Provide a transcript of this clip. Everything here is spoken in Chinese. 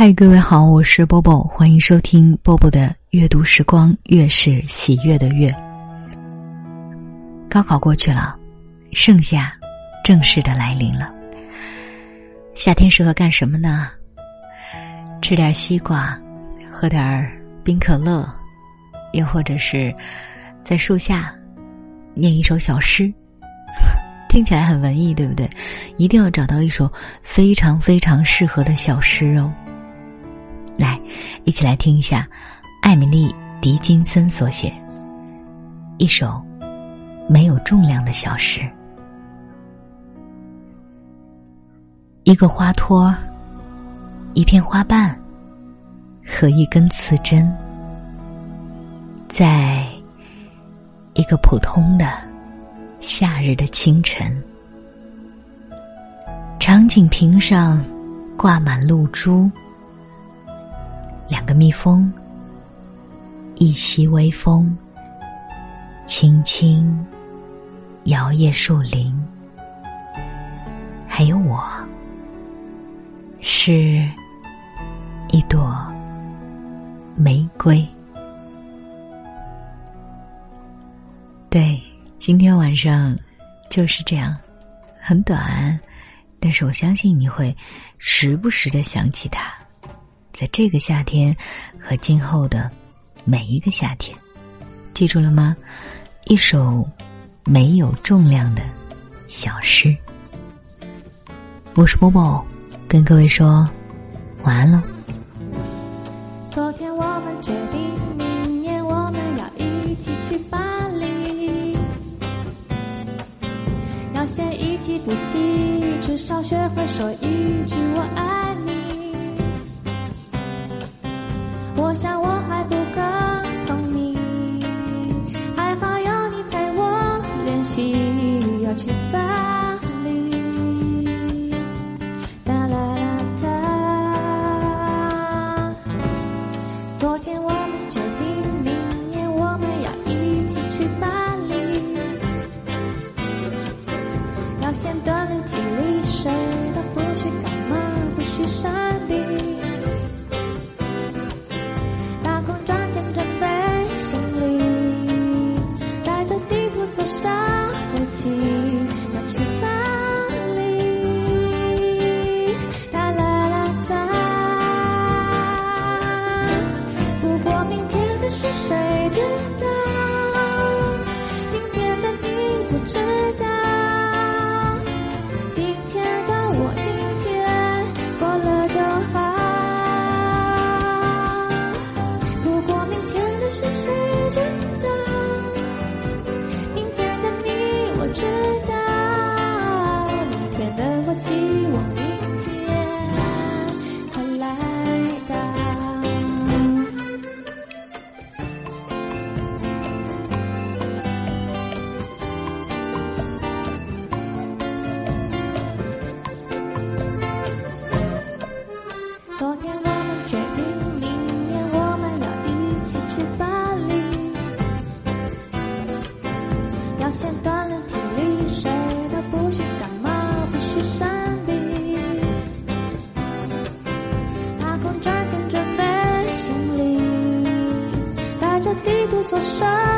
嗨，各位好，我是波波，欢迎收听波波的阅读时光，月是喜悦的月。高考过去了，盛夏正式的来临了。夏天适合干什么呢？吃点西瓜，喝点冰可乐，又或者是在树下念一首小诗，听起来很文艺，对不对？一定要找到一首非常非常适合的小诗哦。来，一起来听一下艾米丽·狄金森所写一首没有重量的小诗。一个花托，一片花瓣和一根刺针，在一个普通的夏日的清晨，长颈瓶上挂满露珠。两个蜜蜂，一袭微风，轻轻摇曳树林。还有我，是一朵玫瑰。对，今天晚上就是这样，很短，但是我相信你会时不时的想起它。在这个夏天和今后的每一个夏天，记住了吗？一首没有重量的小诗。我是波波，跟各位说晚安喽。昨天我们决定，明年我们要一起去巴黎，要先一起补习，至少学会说一句我爱。我想我谁知道，今天的你不知道，今天的我今天过了就好。如果明天的事谁知道，明天的你我知道。山